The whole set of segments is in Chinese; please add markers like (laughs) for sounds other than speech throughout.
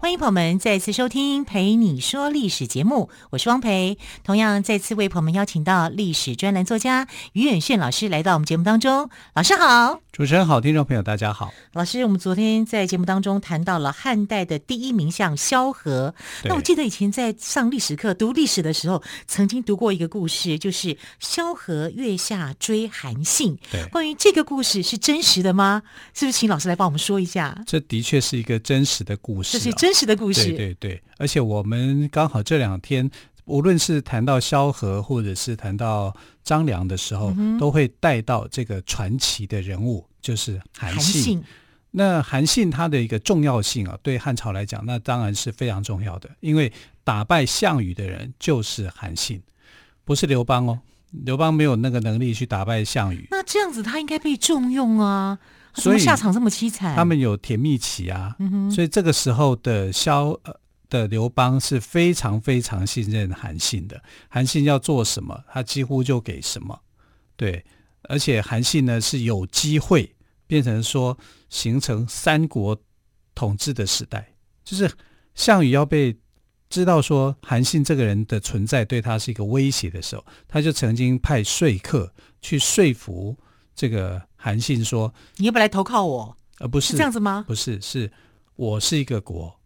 欢迎朋友们再次收听《陪你说历史》节目，我是汪培。同样再次为朋友们邀请到历史专栏作家于远炫老师来到我们节目当中。老师好，主持人好，听众朋友大家好。老师，我们昨天在节目当中谈到了汉代的第一名相萧何。那我记得以前在上历史课读历史的时候，曾经读过一个故事，就是萧何月下追韩信。对，关于这个故事是真实的吗？是不是请老师来帮我们说一下？这的确是一个真实的故事，这是真。真实的故事，对对对，而且我们刚好这两天，无论是谈到萧何，或者是谈到张良的时候，嗯、都会带到这个传奇的人物，就是韩信。韩信。那韩信他的一个重要性啊，对汉朝来讲，那当然是非常重要的，因为打败项羽的人就是韩信，不是刘邦哦。刘邦没有那个能力去打败项羽。那这样子，他应该被重用啊。所以下场这么凄惨，他们有甜蜜期啊，嗯、所以这个时候的萧呃的刘邦是非常非常信任韩信的。韩信要做什么，他几乎就给什么。对，而且韩信呢是有机会变成说形成三国统治的时代，就是项羽要被知道说韩信这个人的存在对他是一个威胁的时候，他就曾经派说客去说服这个。韩信说：“你要不要来投靠我？而不是，是这样子吗？不是，是我是一个国，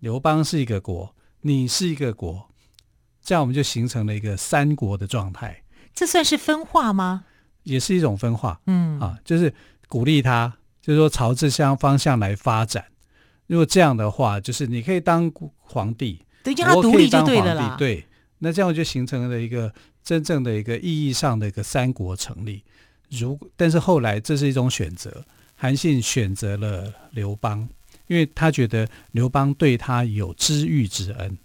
刘邦是一个国，你是一个国，这样我们就形成了一个三国的状态。这算是分化吗？也是一种分化。嗯啊，就是鼓励他，就是说朝这相方向来发展。如果这样的话，就是你可以当皇帝，对，让他独立就对了啦。对，那这样就形成了一个真正的一个意义上的一个三国成立。”如，但是后来这是一种选择，韩信选择了刘邦，因为他觉得刘邦对他有知遇之恩，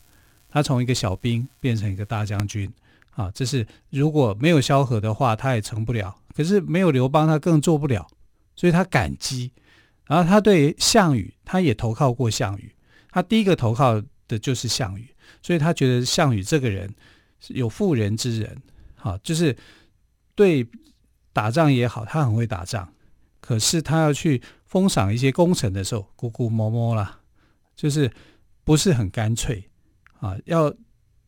他从一个小兵变成一个大将军，啊，这是如果没有萧何的话，他也成不了。可是没有刘邦，他更做不了，所以他感激。然后他对项羽，他也投靠过项羽，他第一个投靠的就是项羽，所以他觉得项羽这个人有妇人之仁，啊，就是对。打仗也好，他很会打仗，可是他要去封赏一些功臣的时候，咕咕摸摸啦，就是不是很干脆啊。要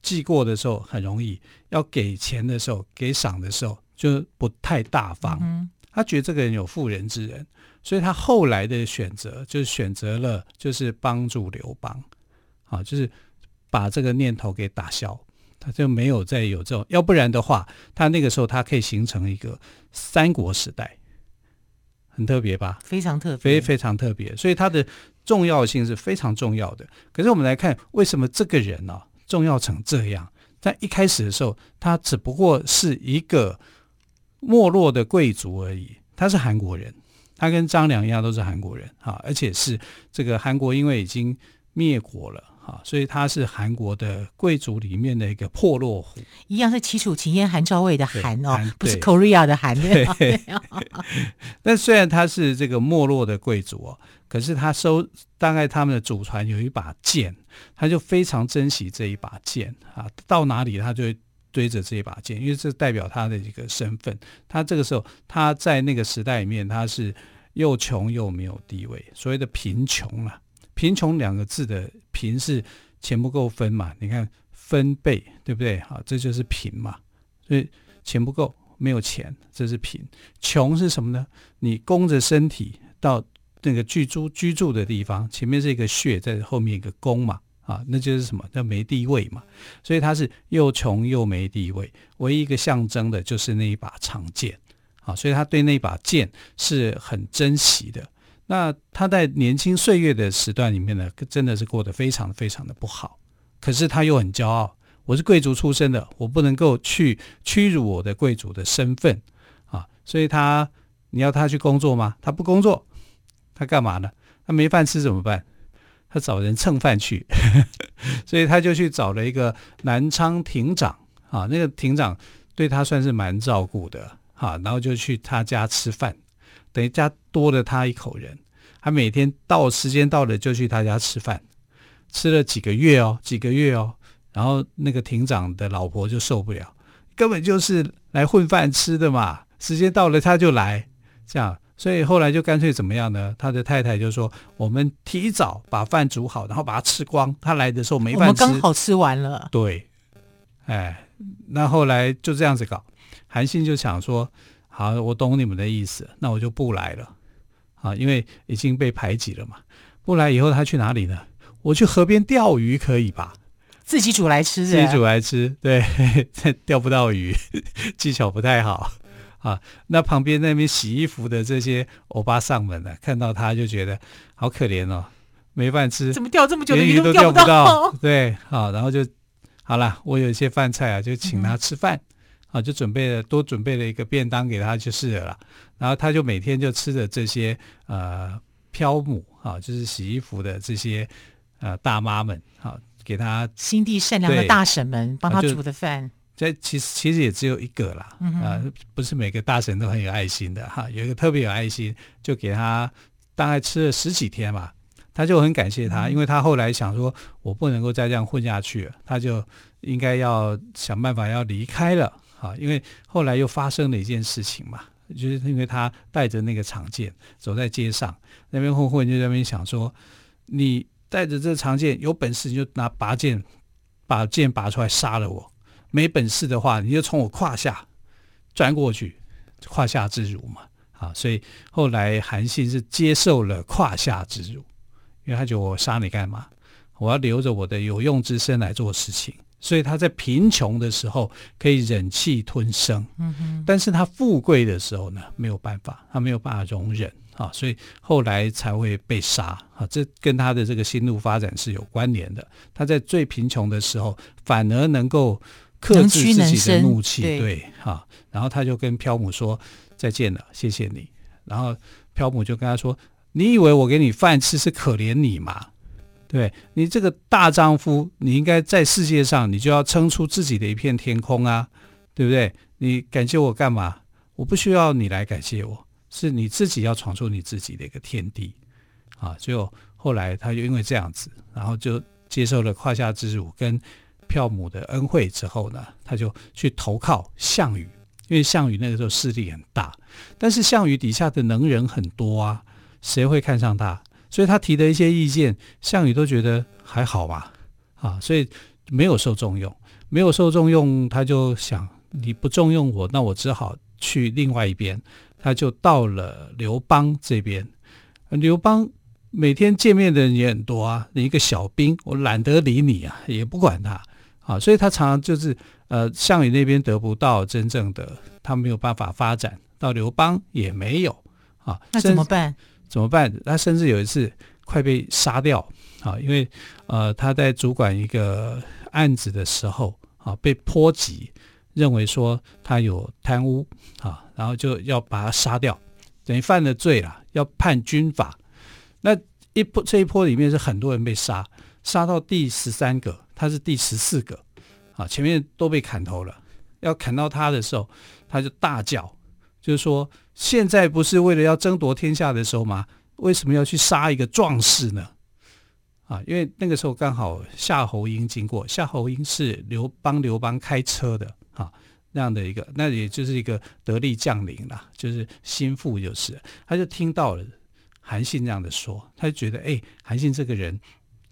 记过的时候很容易，要给钱的时候，给赏的时候就不太大方。嗯。他觉得这个人有妇人之仁，所以他后来的选择就是选择了就是帮助刘邦，啊，就是把这个念头给打消。他就没有再有这种，要不然的话，他那个时候他可以形成一个三国时代，很特别吧？非常特别，非非常特别，所以他的重要性是非常重要的。可是我们来看，为什么这个人呢、啊、重要成这样？在一开始的时候，他只不过是一个没落的贵族而已。他是韩国人，他跟张良一样都是韩国人啊，而且是这个韩国因为已经灭国了。啊，所以他是韩国的贵族里面的一个破落户，一样是齐楚、秦燕、韩赵魏的韩哦，不是 Korea 的韩。(laughs) 对，(laughs) 但虽然他是这个没落的贵族哦，可是他收大概他们的祖传有一把剑，他就非常珍惜这一把剑啊，到哪里他就会堆着这一把剑，因为这代表他的一个身份。他这个时候他在那个时代里面，他是又穷又没有地位，所谓的贫穷了。贫穷两个字的“贫”是钱不够分嘛？你看分贝对不对？好，这就是贫嘛。所以钱不够，没有钱，这是贫。穷是什么呢？你弓着身体到那个居住居住的地方，前面是一个穴，在后面一个宫嘛，啊，那就是什么？叫没地位嘛。所以他是又穷又没地位，唯一一个象征的就是那一把长剑啊。所以他对那把剑是很珍惜的。那他在年轻岁月的时段里面呢，真的是过得非常非常的不好。可是他又很骄傲，我是贵族出身的，我不能够去屈辱我的贵族的身份啊。所以他，你要他去工作吗？他不工作，他干嘛呢？他没饭吃怎么办？他找人蹭饭去，(laughs) 所以他就去找了一个南昌亭长啊。那个亭长对他算是蛮照顾的哈，然后就去他家吃饭，等于家多了他一口人。他每天到时间到了就去他家吃饭，吃了几个月哦，几个月哦，然后那个亭长的老婆就受不了，根本就是来混饭吃的嘛，时间到了他就来，这样。所以后来就干脆怎么样呢？他的太太就说：“我们提早把饭煮好，然后把它吃光。他来的时候没饭吃，我们刚好吃完了。”对，哎，那后来就这样子搞。韩信就想说：“好，我懂你们的意思，那我就不来了。啊，因为已经被排挤了嘛。不来以后，他去哪里呢？我去河边钓鱼可以吧？自己煮来吃，自己煮来吃。对，(laughs) 钓不到鱼，技巧不太好。”啊，那旁边那边洗衣服的这些欧巴上门呢，看到他就觉得好可怜哦，没饭吃，怎么钓这么久的鱼都钓不到？对，好，然后就好了，我有一些饭菜啊，就请他吃饭，啊，就准备了多准备了一个便当给他就是了啦。然后他就每天就吃着这些呃漂母啊，就是洗衣服的这些呃大妈们啊，给他心地善良的大婶们帮他煮的饭。这其实其实也只有一个啦，啊、不是每个大神都很有爱心的哈。有一个特别有爱心，就给他大概吃了十几天吧，他就很感谢他，嗯、因为他后来想说，我不能够再这样混下去了，他就应该要想办法要离开了啊。因为后来又发生了一件事情嘛，就是因为他带着那个长剑走在街上，那边混混就在那边想说，你带着这长剑，有本事你就拿拔剑，把剑拔出来杀了我。没本事的话，你就从我胯下钻过去，胯下之辱嘛，啊，所以后来韩信是接受了胯下之辱，因为他觉得我杀你干嘛？我要留着我的有用之身来做事情，所以他在贫穷的时候可以忍气吞声，嗯哼，但是他富贵的时候呢，没有办法，他没有办法容忍。啊，所以后来才会被杀啊，这跟他的这个心路发展是有关联的。他在最贫穷的时候，反而能够克制自己的怒气，对，哈。然后他就跟漂母说再见了，谢谢你。然后漂母就跟他说：“你以为我给你饭吃是可怜你吗？对，你这个大丈夫，你应该在世界上，你就要撑出自己的一片天空啊，对不对？你感谢我干嘛？我不需要你来感谢我。”是你自己要闯出你自己的一个天地，啊！就后来他就因为这样子，然后就接受了胯下之辱跟票母的恩惠之后呢，他就去投靠项羽，因为项羽那个时候势力很大，但是项羽底下的能人很多啊，谁会看上他？所以他提的一些意见，项羽都觉得还好吧，啊，所以没有受重用，没有受重用，他就想你不重用我，那我只好去另外一边。他就到了刘邦这边，刘邦每天见面的人也很多啊。你一个小兵，我懒得理你啊，也不管他啊。所以他常常就是呃，项羽那边得不到真正的，他没有办法发展到刘邦也没有啊。那怎么办？怎么办？他甚至有一次快被杀掉啊，因为呃他在主管一个案子的时候啊，被波及。认为说他有贪污啊，然后就要把他杀掉，等于犯了罪了，要判军法。那一波这一波里面是很多人被杀，杀到第十三个，他是第十四个啊，前面都被砍头了。要砍到他的时候，他就大叫，就是说现在不是为了要争夺天下的时候吗？为什么要去杀一个壮士呢？啊，因为那个时候刚好夏侯婴经过，夏侯婴是刘帮刘邦开车的。啊，那样的一个，那也就是一个得力将领啦，就是心腹，就是他就听到了韩信这样的说，他就觉得，哎，韩信这个人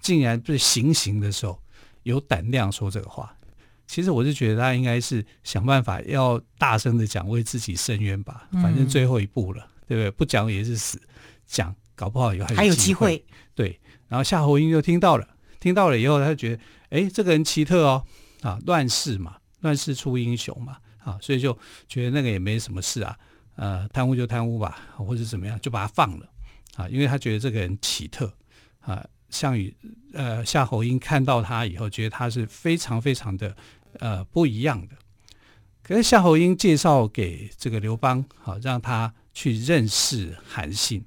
竟然不是行刑的时候有胆量说这个话。其实我是觉得他应该是想办法要大声的讲，为自己伸冤吧。反正最后一步了，嗯、对不对？不讲也是死，讲搞不好有还有机会。对，然后夏侯婴就听到了，听到了以后，他就觉得，哎，这个人奇特哦，啊，乱世嘛。乱世出英雄嘛，啊，所以就觉得那个也没什么事啊，呃，贪污就贪污吧，或者怎么样，就把他放了，啊，因为他觉得这个人奇特，啊，项羽，呃，夏侯婴看到他以后，觉得他是非常非常的呃不一样的。可是夏侯婴介绍给这个刘邦，好让他去认识韩信，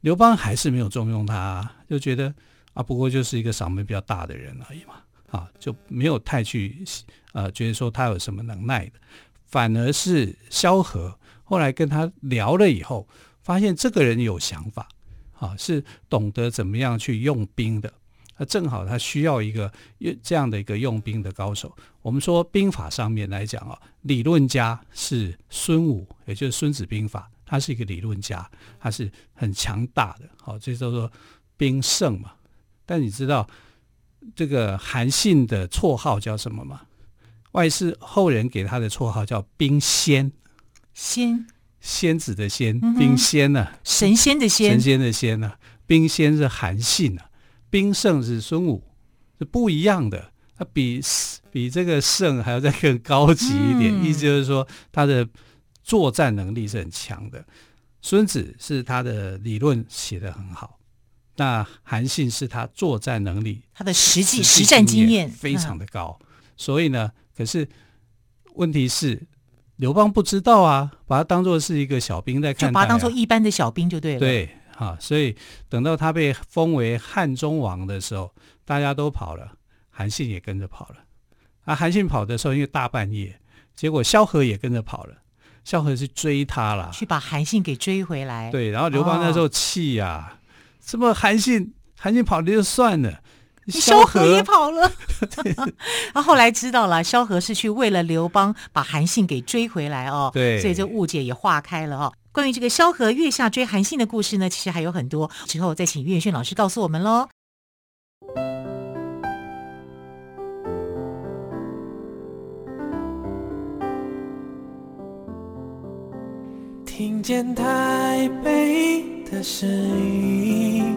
刘邦还是没有重用他，就觉得啊，不过就是一个嗓门比较大的人而已嘛。啊，就没有太去呃觉得说他有什么能耐的，反而是萧何后来跟他聊了以后，发现这个人有想法，啊，是懂得怎么样去用兵的。那正好他需要一个这样的一个用兵的高手。我们说兵法上面来讲啊，理论家是孙武，也就是《孙子兵法》，他是一个理论家，他是很强大的。好，这叫做兵圣嘛。但你知道这个韩信的绰号叫什么吗？外是后人给他的绰号叫兵仙，仙仙子的仙，兵仙呢、啊？神仙的仙，神仙的仙呢、啊？兵仙是韩信啊。兵圣是孙武，是不一样的。他比比这个圣还要再更高级一点，嗯、意思就是说他的作战能力是很强的。孙子是他的理论写得很好，那韩信是他作战能力，他的实际实战经验非常的高。嗯、所以呢，可是问题是刘邦不知道啊，把他当做是一个小兵在看待、啊，就把他当做一般的小兵就对了。对。啊，所以等到他被封为汉中王的时候，大家都跑了，韩信也跟着跑了。啊，韩信跑的时候，因为大半夜，结果萧何也跟着跑了。萧何去追他了，去把韩信给追回来。对，然后刘邦那时候气呀、啊，这么韩信，韩信跑了就算了，萧何也跑了。(laughs) (laughs) 他后来知道了，萧何是去为了刘邦把韩信给追回来哦。对，所以这误解也化开了哦。关于这个萧何月下追韩信的故事呢，其实还有很多，之后再请岳轩老师告诉我们喽。听见台北的声音，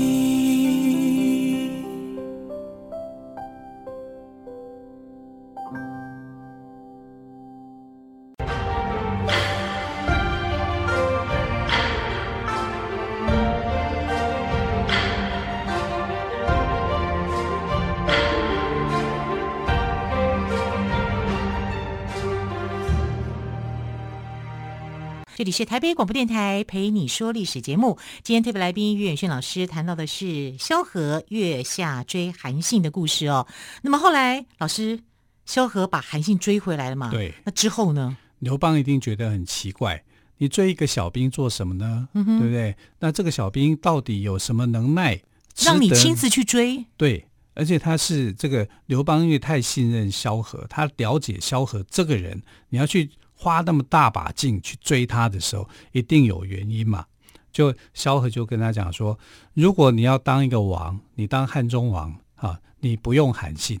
这里是台北广播电台陪你说历史节目。今天特别来宾于远炫老师谈到的是萧何月下追韩信的故事哦。那么后来，老师萧何把韩信追回来了嘛？对。那之后呢？刘邦一定觉得很奇怪，你追一个小兵做什么呢？嗯，对不对？那这个小兵到底有什么能耐，让你亲自去追？对，而且他是这个刘邦，因为太信任萧何，他了解萧何这个人，你要去。花那么大把劲去追他的时候，一定有原因嘛？就萧何就跟他讲说，如果你要当一个王，你当汉中王啊，你不用韩信；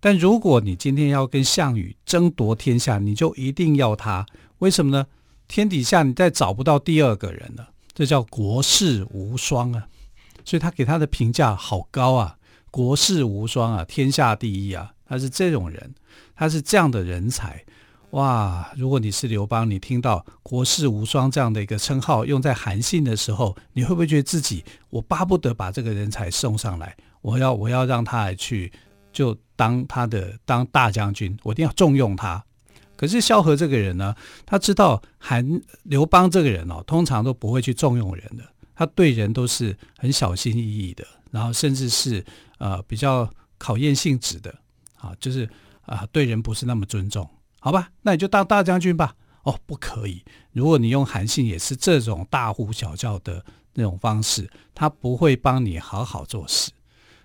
但如果你今天要跟项羽争夺天下，你就一定要他。为什么呢？天底下你再找不到第二个人了，这叫国士无双啊！所以他给他的评价好高啊，国士无双啊，天下第一啊！他是这种人，他是这样的人才。哇！如果你是刘邦，你听到“国士无双”这样的一个称号用在韩信的时候，你会不会觉得自己我巴不得把这个人才送上来？我要我要让他来去就当他的当大将军，我一定要重用他。可是萧何这个人呢，他知道韩刘邦这个人哦，通常都不会去重用人的，他对人都是很小心翼翼的，然后甚至是呃比较考验性质的啊，就是啊、对人不是那么尊重。好吧，那你就当大将军吧。哦，不可以。如果你用韩信也是这种大呼小叫的那种方式，他不会帮你好好做事。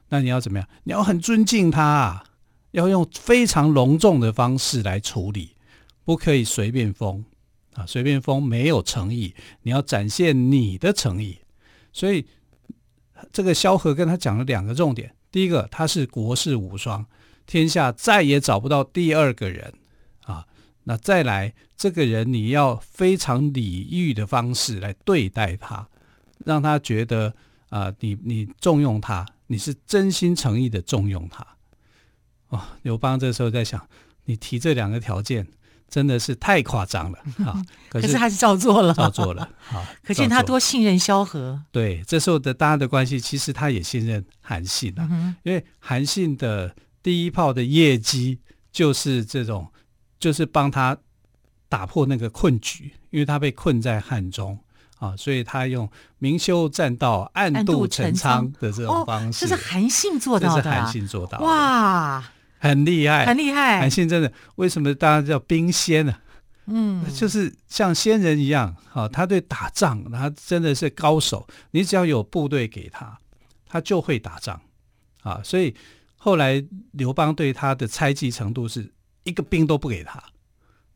那你要怎么样？你要很尊敬他啊，要用非常隆重的方式来处理，不可以随便封啊，随便封没有诚意。你要展现你的诚意。所以这个萧何跟他讲了两个重点：第一个，他是国士无双，天下再也找不到第二个人。那再来，这个人你要非常礼遇的方式来对待他，让他觉得啊、呃，你你重用他，你是真心诚意的重用他。哦，刘邦这时候在想，你提这两个条件真的是太夸张了 (laughs) 啊！可是还是照做了，照做了啊！(laughs) 可见他多信任萧何。对，这时候的大家的关系，其实他也信任韩信啊，嗯、因为韩信的第一炮的业绩就是这种。就是帮他打破那个困局，因为他被困在汉中啊，所以他用明修栈道、暗度陈仓的这种方式。哦、这是韩信做到的，这是韩信做到的。哇，很厉害，很厉害。韩信真的，为什么大家叫兵仙呢？嗯，就是像仙人一样，啊，他对打仗，他真的是高手。你只要有部队给他，他就会打仗，啊，所以后来刘邦对他的猜忌程度是一个兵都不给他，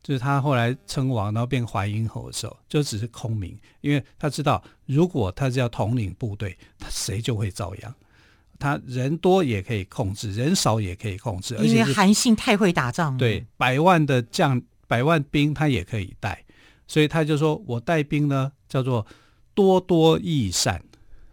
就是他后来称王，然后变淮阴侯的时候，就只是空名，因为他知道，如果他是要统领部队，他谁就会遭殃。他人多也可以控制，人少也可以控制，而且因为韩信太会打仗了，对，百万的将。百万兵他也可以带，所以他就说：“我带兵呢，叫做多多益善，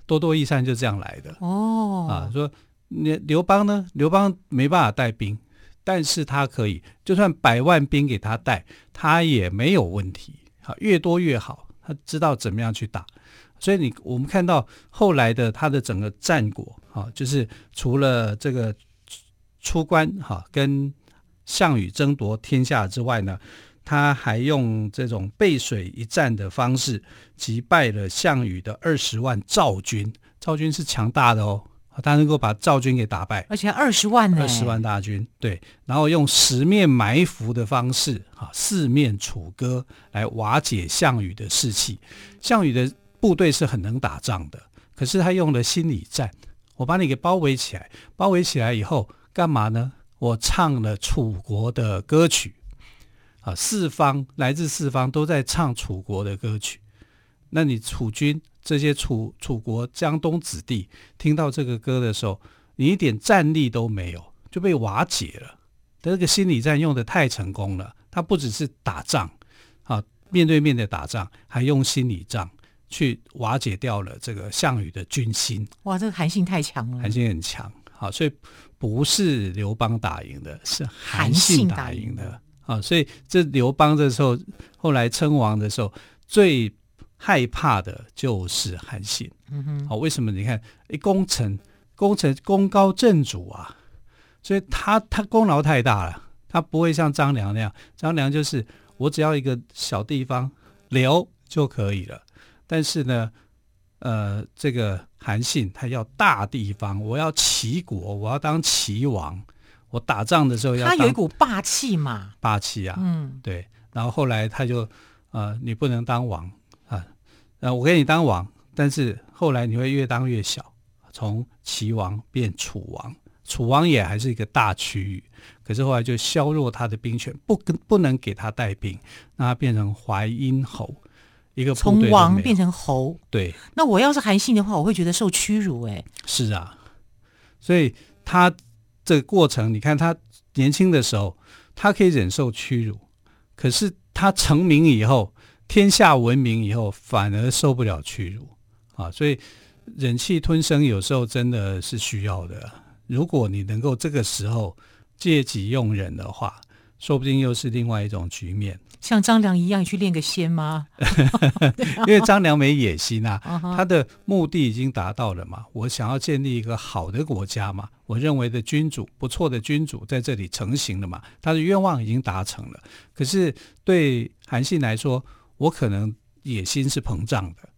多多益善就这样来的。”哦，啊，说那刘邦呢，刘邦没办法带兵，但是他可以，就算百万兵给他带，他也没有问题。好，越多越好，他知道怎么样去打。所以你我们看到后来的他的整个战果，哈，就是除了这个出关哈跟。项羽争夺天下之外呢，他还用这种背水一战的方式击败了项羽的二十万赵军。赵军是强大的哦，他能够把赵军给打败，而且二十万呢，二十万大军。对，然后用十面埋伏的方式，啊，四面楚歌来瓦解项羽的士气。项羽的部队是很能打仗的，可是他用了心理战，我把你给包围起来，包围起来以后干嘛呢？我唱了楚国的歌曲，啊，四方来自四方都在唱楚国的歌曲。那你楚军这些楚楚国江东子弟听到这个歌的时候，你一点战力都没有，就被瓦解了。这个心理战用得太成功了，他不只是打仗，啊，面对面的打仗，还用心理战去瓦解掉了这个项羽的军心。哇，这个韩信太强了，韩信很强，好，所以。不是刘邦打赢的，是韩信打赢的啊！所以这刘邦的时候后来称王的时候，最害怕的就是韩信。嗯哼，好，为什么？你看，一功臣，功臣功高震主啊，所以他他功劳太大了，他不会像张良那样，张良就是我只要一个小地方留就可以了，但是呢。呃，这个韩信他要大地方，我要齐国，我要当齐王，我打仗的时候要。他有一股霸气嘛，霸气啊，嗯，对。然后后来他就，呃，你不能当王啊，呃，我给你当王，但是后来你会越当越小，从齐王变楚王，楚王也还是一个大区域，可是后来就削弱他的兵权，不跟不能给他带兵，让他变成淮阴侯。一个从王变成侯，对。那我要是韩信的话，我会觉得受屈辱哎。是啊，所以他这个过程，你看他年轻的时候，他可以忍受屈辱，可是他成名以后，天下闻名以后，反而受不了屈辱啊。所以忍气吞声有时候真的是需要的。如果你能够这个时候借己用人的话，说不定又是另外一种局面。像张良一样去练个仙吗？(laughs) 因为张良没野心啊，(laughs) 他的目的已经达到了嘛。我想要建立一个好的国家嘛，我认为的君主不错的君主在这里成型了嘛，他的愿望已经达成了。可是对韩信来说，我可能野心是膨胀的，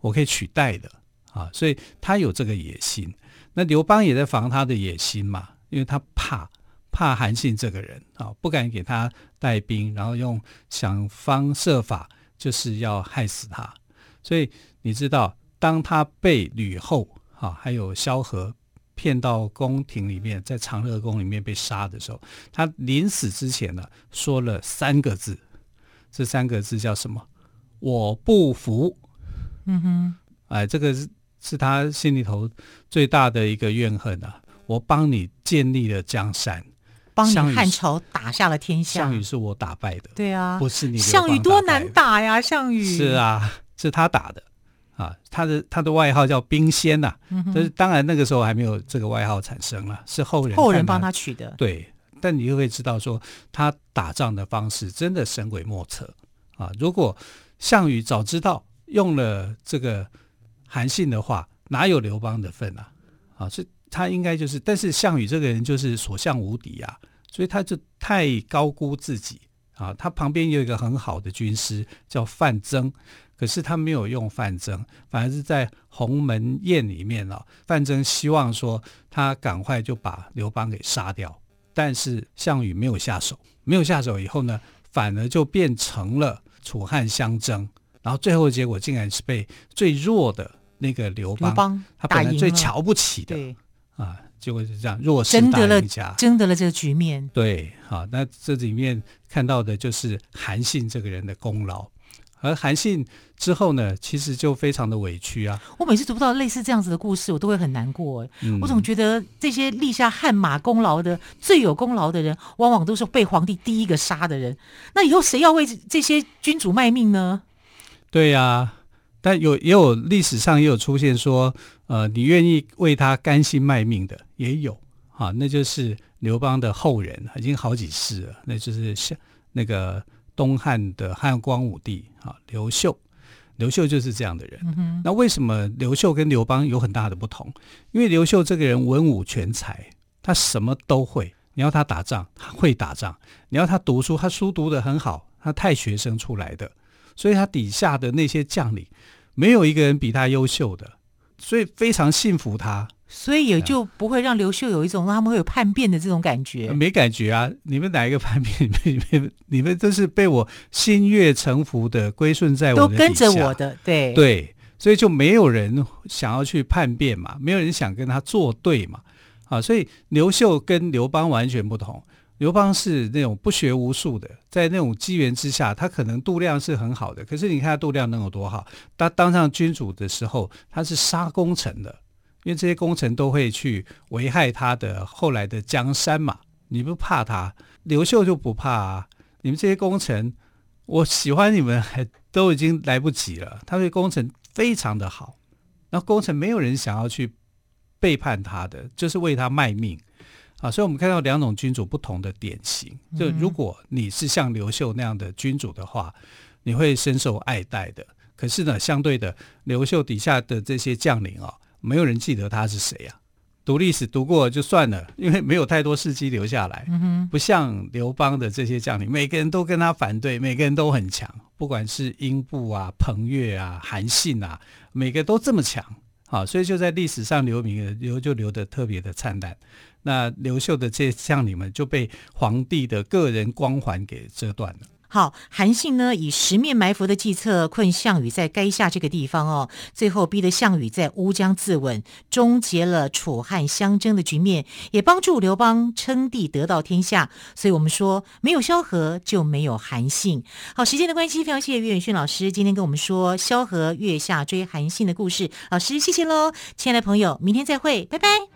我可以取代的啊，所以他有这个野心。那刘邦也在防他的野心嘛，因为他怕。怕韩信这个人啊，不敢给他带兵，然后用想方设法就是要害死他。所以你知道，当他被吕后啊还有萧何骗到宫廷里面，在长乐宫里面被杀的时候，他临死之前呢说了三个字，这三个字叫什么？我不服。嗯哼，哎，这个是是他心里头最大的一个怨恨啊！我帮你建立了江山。帮你汉朝打下了天下。项羽是我打败的，对啊，不是你。项羽多难打呀，项羽是啊，是他打的啊，他的他的外号叫兵仙呐、啊。但、嗯、是当然那个时候还没有这个外号产生了，是后人后人帮他取的。对，但你就会知道说他打仗的方式真的神鬼莫测啊。如果项羽早知道用了这个韩信的话，哪有刘邦的份啊？啊，所以。他应该就是，但是项羽这个人就是所向无敌啊，所以他就太高估自己啊。他旁边有一个很好的军师叫范增，可是他没有用范增，反而是在鸿门宴里面啊，范增希望说他赶快就把刘邦给杀掉，但是项羽没有下手，没有下手以后呢，反而就变成了楚汉相争，然后最后的结果竟然是被最弱的那个刘邦，刘邦他本来最瞧不起的，对啊。结果是这样，弱势大赢家，争得了这个局面。对，好，那这里面看到的就是韩信这个人的功劳。而韩信之后呢，其实就非常的委屈啊。我每次读到类似这样子的故事，我都会很难过。嗯，我总觉得这些立下汗马功劳的、最有功劳的人，往往都是被皇帝第一个杀的人。那以后谁要为这些君主卖命呢？对呀，啊。但有也有历史上也有出现说，呃，你愿意为他甘心卖命的也有啊，那就是刘邦的后人，已经好几世了，那就是像那个东汉的汉光武帝啊，刘秀，刘秀就是这样的人。嗯。那为什么刘秀跟刘邦有很大的不同？因为刘秀这个人文武全才，他什么都会。你要他打仗，他会打仗；你要他读书，他书读得很好，他太学生出来的，所以他底下的那些将领。没有一个人比他优秀的，所以非常信服他，所以也就不会让刘秀有一种让他们会有叛变的这种感觉。没感觉啊！你们哪一个叛变？你们你们都是被我心悦诚服的归顺在我的，都跟着我的，对对，所以就没有人想要去叛变嘛，没有人想跟他作对嘛，啊，所以刘秀跟刘邦完全不同。刘邦是那种不学无术的，在那种机缘之下，他可能度量是很好的。可是你看他度量能有多好？他当上君主的时候，他是杀功臣的，因为这些功臣都会去危害他的后来的江山嘛。你不怕他？刘秀就不怕啊！你们这些功臣，我喜欢你们还都已经来不及了。他对功臣非常的好，那功臣没有人想要去背叛他的，就是为他卖命。啊，所以我们看到两种君主不同的典型。就如果你是像刘秀那样的君主的话，你会深受爱戴的。可是呢，相对的，刘秀底下的这些将领啊，没有人记得他是谁呀？读历史读过就算了，因为没有太多事迹留下来。不像刘邦的这些将领，每个人都跟他反对，每个人都很强，不管是英布啊、彭越啊、韩信啊，每个都这么强。好，所以就在历史上留名，留就留得特别的灿烂。那刘秀的这些将领们就被皇帝的个人光环给遮断了。好，韩信呢以十面埋伏的计策困项羽在垓下这个地方哦，最后逼得项羽在乌江自刎，终结了楚汉相争的局面，也帮助刘邦称帝得到天下。所以我们说，没有萧何就没有韩信。好，时间的关系，非常谢谢岳远逊老师今天跟我们说萧何月下追韩信的故事。老师，谢谢喽，亲爱的朋友，明天再会，拜拜。